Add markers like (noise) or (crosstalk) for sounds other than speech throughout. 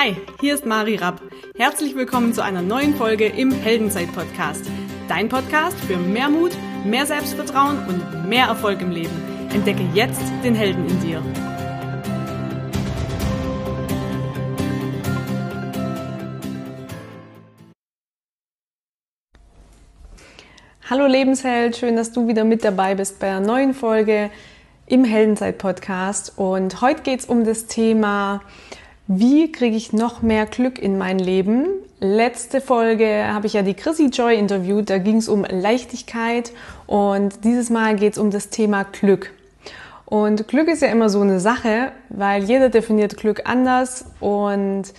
Hi, hier ist Mari Rapp. Herzlich willkommen zu einer neuen Folge im Heldenzeit-Podcast. Dein Podcast für mehr Mut, mehr Selbstvertrauen und mehr Erfolg im Leben. Entdecke jetzt den Helden in dir. Hallo Lebensheld, schön, dass du wieder mit dabei bist bei einer neuen Folge im Heldenzeit-Podcast. Und heute geht es um das Thema, wie kriege ich noch mehr Glück in mein Leben? Letzte Folge habe ich ja die Chrissy Joy interviewt, da ging es um Leichtigkeit und dieses Mal geht es um das Thema Glück. Und Glück ist ja immer so eine Sache, weil jeder definiert Glück anders und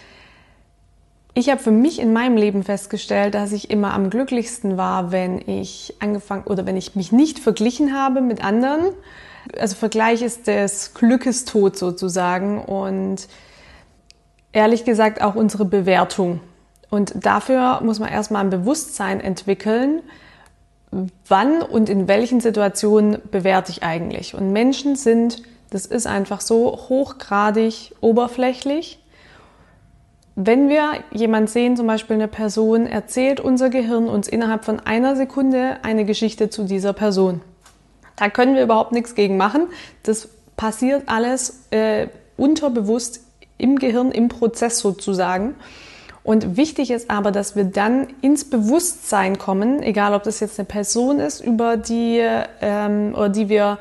ich habe für mich in meinem Leben festgestellt, dass ich immer am glücklichsten war, wenn ich angefangen oder wenn ich mich nicht verglichen habe mit anderen. Also Vergleich ist des Glückes Tod sozusagen und ehrlich gesagt auch unsere Bewertung. Und dafür muss man erstmal ein Bewusstsein entwickeln, wann und in welchen Situationen bewerte ich eigentlich. Und Menschen sind, das ist einfach so hochgradig oberflächlich. Wenn wir jemand sehen, zum Beispiel eine Person, erzählt unser Gehirn uns innerhalb von einer Sekunde eine Geschichte zu dieser Person. Da können wir überhaupt nichts gegen machen. Das passiert alles äh, unterbewusst im Gehirn, im Prozess sozusagen. Und wichtig ist aber, dass wir dann ins Bewusstsein kommen, egal ob das jetzt eine Person ist, über die, ähm, oder die wir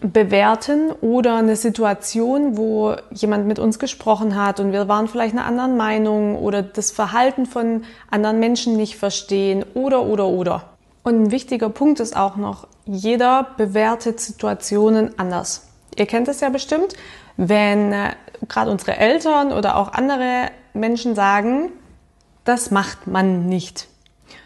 bewerten oder eine Situation, wo jemand mit uns gesprochen hat und wir waren vielleicht einer anderen Meinung oder das Verhalten von anderen Menschen nicht verstehen oder oder oder. Und ein wichtiger Punkt ist auch noch, jeder bewertet Situationen anders. Ihr kennt es ja bestimmt, wenn äh, gerade unsere Eltern oder auch andere Menschen sagen, das macht man nicht.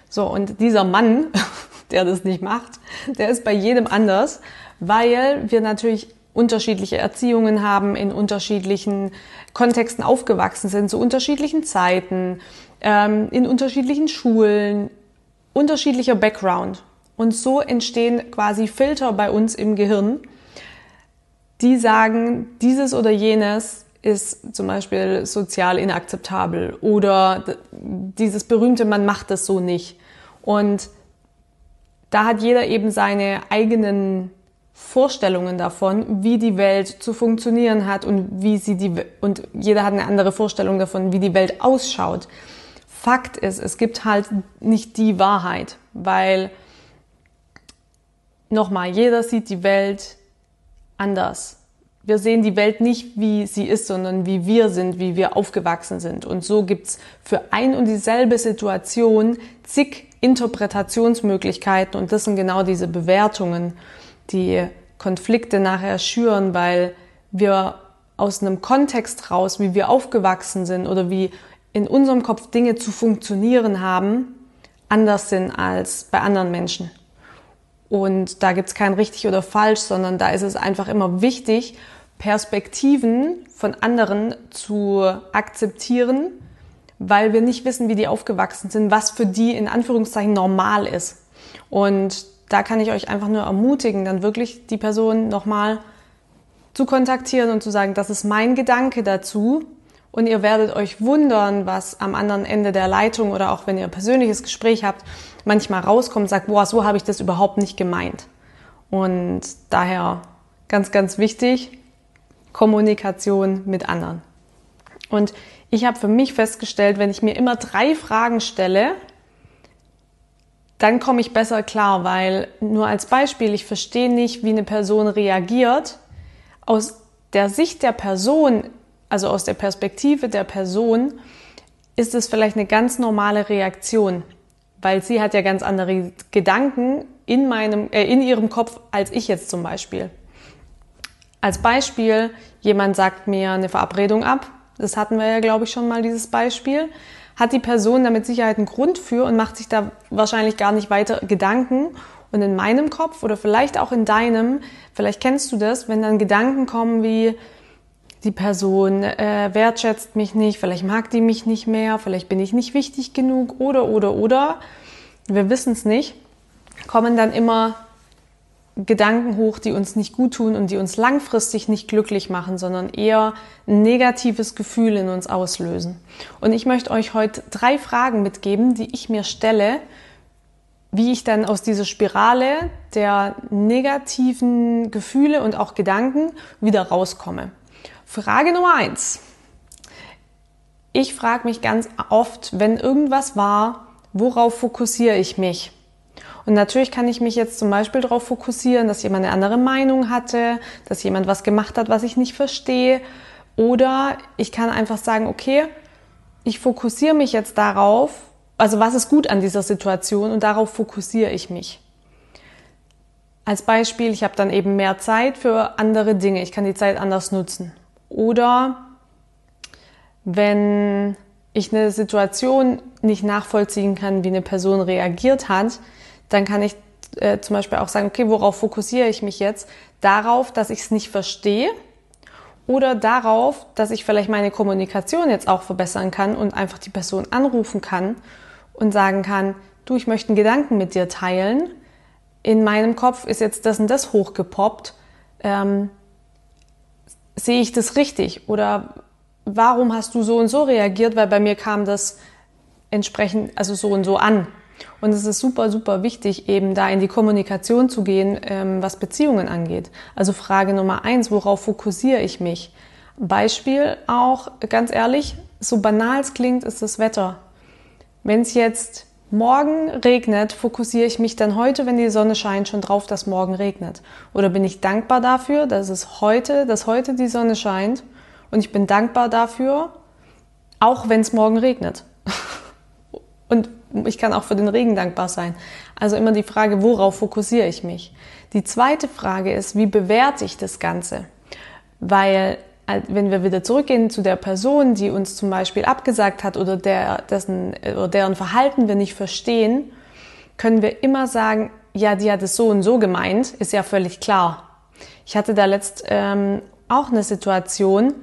So, und dieser Mann, (laughs) der das nicht macht, der ist bei jedem anders, weil wir natürlich unterschiedliche Erziehungen haben, in unterschiedlichen Kontexten aufgewachsen sind, zu unterschiedlichen Zeiten, ähm, in unterschiedlichen Schulen, unterschiedlicher Background. Und so entstehen quasi Filter bei uns im Gehirn, die sagen, dieses oder jenes ist zum Beispiel sozial inakzeptabel oder dieses berühmte, man macht das so nicht. Und da hat jeder eben seine eigenen Vorstellungen davon, wie die Welt zu funktionieren hat und wie sie die, und jeder hat eine andere Vorstellung davon, wie die Welt ausschaut. Fakt ist, es gibt halt nicht die Wahrheit, weil nochmal, jeder sieht die Welt anders. Wir sehen die Welt nicht, wie sie ist, sondern wie wir sind, wie wir aufgewachsen sind. Und so gibt's für ein und dieselbe Situation zig Interpretationsmöglichkeiten. Und das sind genau diese Bewertungen, die Konflikte nachher schüren, weil wir aus einem Kontext raus, wie wir aufgewachsen sind oder wie in unserem Kopf Dinge zu funktionieren haben, anders sind als bei anderen Menschen. Und da gibt's kein richtig oder falsch, sondern da ist es einfach immer wichtig, Perspektiven von anderen zu akzeptieren, weil wir nicht wissen, wie die aufgewachsen sind, was für die in Anführungszeichen normal ist. Und da kann ich euch einfach nur ermutigen, dann wirklich die Person nochmal zu kontaktieren und zu sagen, das ist mein Gedanke dazu. Und ihr werdet euch wundern, was am anderen Ende der Leitung oder auch wenn ihr ein persönliches Gespräch habt, manchmal rauskommt, sagt, boah, so habe ich das überhaupt nicht gemeint. Und daher ganz, ganz wichtig, Kommunikation mit anderen. Und ich habe für mich festgestellt, wenn ich mir immer drei Fragen stelle, dann komme ich besser klar, weil nur als Beispiel, ich verstehe nicht, wie eine Person reagiert. Aus der Sicht der Person, also aus der Perspektive der Person, ist es vielleicht eine ganz normale Reaktion weil sie hat ja ganz andere Gedanken in meinem, äh, in ihrem Kopf als ich jetzt zum Beispiel. Als Beispiel, jemand sagt mir eine Verabredung ab. Das hatten wir ja, glaube ich, schon mal dieses Beispiel. Hat die Person da mit Sicherheit einen Grund für und macht sich da wahrscheinlich gar nicht weiter Gedanken. Und in meinem Kopf oder vielleicht auch in deinem, vielleicht kennst du das, wenn dann Gedanken kommen wie, die Person äh, wertschätzt mich nicht, vielleicht mag die mich nicht mehr, vielleicht bin ich nicht wichtig genug oder oder oder, wir wissen es nicht, kommen dann immer Gedanken hoch, die uns nicht gut tun und die uns langfristig nicht glücklich machen, sondern eher ein negatives Gefühl in uns auslösen. Und ich möchte euch heute drei Fragen mitgeben, die ich mir stelle, wie ich dann aus dieser Spirale der negativen Gefühle und auch Gedanken wieder rauskomme. Frage Nummer eins. Ich frage mich ganz oft, wenn irgendwas war, worauf fokussiere ich mich? Und natürlich kann ich mich jetzt zum Beispiel darauf fokussieren, dass jemand eine andere Meinung hatte, dass jemand was gemacht hat, was ich nicht verstehe. Oder ich kann einfach sagen, okay, ich fokussiere mich jetzt darauf, also was ist gut an dieser Situation und darauf fokussiere ich mich. Als Beispiel, ich habe dann eben mehr Zeit für andere Dinge, ich kann die Zeit anders nutzen. Oder wenn ich eine Situation nicht nachvollziehen kann, wie eine Person reagiert hat, dann kann ich äh, zum Beispiel auch sagen, okay, worauf fokussiere ich mich jetzt? Darauf, dass ich es nicht verstehe oder darauf, dass ich vielleicht meine Kommunikation jetzt auch verbessern kann und einfach die Person anrufen kann und sagen kann, du, ich möchte einen Gedanken mit dir teilen. In meinem Kopf ist jetzt das und das hochgepoppt. Ähm, sehe ich das richtig? Oder warum hast du so und so reagiert? Weil bei mir kam das entsprechend, also so und so an. Und es ist super, super wichtig, eben da in die Kommunikation zu gehen, ähm, was Beziehungen angeht. Also Frage Nummer eins, worauf fokussiere ich mich? Beispiel auch, ganz ehrlich, so banal es klingt, ist das Wetter. Wenn es jetzt morgen regnet, fokussiere ich mich dann heute, wenn die Sonne scheint, schon drauf, dass morgen regnet? Oder bin ich dankbar dafür, dass es heute, dass heute die Sonne scheint? Und ich bin dankbar dafür, auch wenn es morgen regnet. (laughs) Und ich kann auch für den Regen dankbar sein. Also immer die Frage, worauf fokussiere ich mich? Die zweite Frage ist, wie bewerte ich das Ganze? Weil wenn wir wieder zurückgehen zu der Person, die uns zum Beispiel abgesagt hat oder, der, dessen, oder deren Verhalten wir nicht verstehen, können wir immer sagen, ja, die hat es so und so gemeint, ist ja völlig klar. Ich hatte da letzt ähm, auch eine Situation,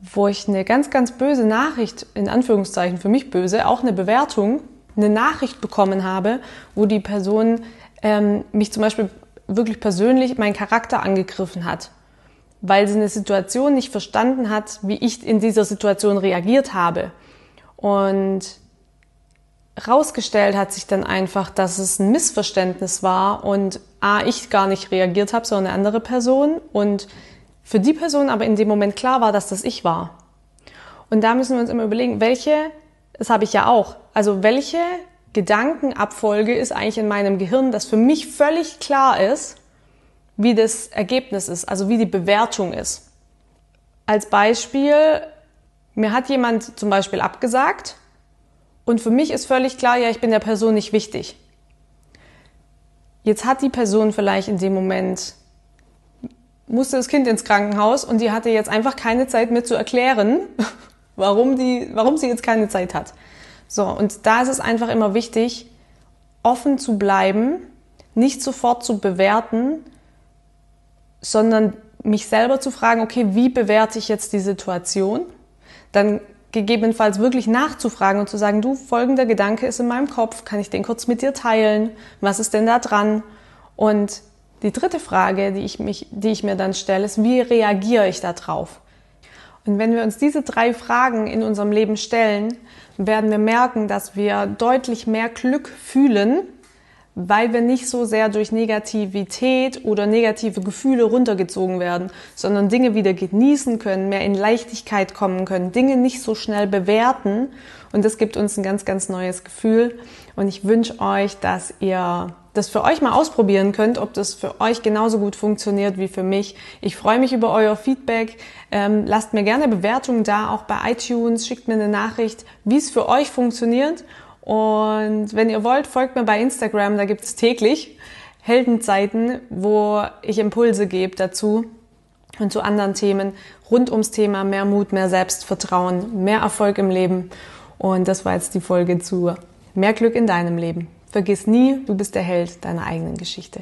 wo ich eine ganz, ganz böse Nachricht, in Anführungszeichen für mich böse, auch eine Bewertung eine Nachricht bekommen habe, wo die Person ähm, mich zum Beispiel wirklich persönlich meinen Charakter angegriffen hat, weil sie eine Situation nicht verstanden hat, wie ich in dieser Situation reagiert habe. Und rausgestellt hat sich dann einfach, dass es ein Missverständnis war und A, ich gar nicht reagiert habe, sondern eine andere Person und für die Person aber in dem Moment klar war, dass das ich war. Und da müssen wir uns immer überlegen, welche das habe ich ja auch. Also welche Gedankenabfolge ist eigentlich in meinem Gehirn, dass für mich völlig klar ist, wie das Ergebnis ist, also wie die Bewertung ist. Als Beispiel, mir hat jemand zum Beispiel abgesagt und für mich ist völlig klar, ja, ich bin der Person nicht wichtig. Jetzt hat die Person vielleicht in dem Moment, musste das Kind ins Krankenhaus und die hatte jetzt einfach keine Zeit mir zu erklären, (laughs) warum, die, warum sie jetzt keine Zeit hat. So, und da ist es einfach immer wichtig, offen zu bleiben, nicht sofort zu bewerten, sondern mich selber zu fragen, okay, wie bewerte ich jetzt die Situation? Dann gegebenenfalls wirklich nachzufragen und zu sagen, du, folgender Gedanke ist in meinem Kopf, kann ich den kurz mit dir teilen? Was ist denn da dran? Und die dritte Frage, die ich, mich, die ich mir dann stelle, ist, wie reagiere ich da drauf? Und wenn wir uns diese drei Fragen in unserem Leben stellen, werden wir merken, dass wir deutlich mehr Glück fühlen, weil wir nicht so sehr durch Negativität oder negative Gefühle runtergezogen werden, sondern Dinge wieder genießen können, mehr in Leichtigkeit kommen können, Dinge nicht so schnell bewerten. Und das gibt uns ein ganz, ganz neues Gefühl. Und ich wünsche euch, dass ihr das für euch mal ausprobieren könnt, ob das für euch genauso gut funktioniert wie für mich. Ich freue mich über euer Feedback. Ähm, lasst mir gerne Bewertungen da, auch bei iTunes. Schickt mir eine Nachricht, wie es für euch funktioniert. Und wenn ihr wollt, folgt mir bei Instagram. Da gibt es täglich Heldenzeiten, wo ich Impulse gebe dazu und zu anderen Themen rund ums Thema mehr Mut, mehr Selbstvertrauen, mehr Erfolg im Leben. Und das war jetzt die Folge zu mehr Glück in deinem Leben. Vergiss nie, du bist der Held deiner eigenen Geschichte.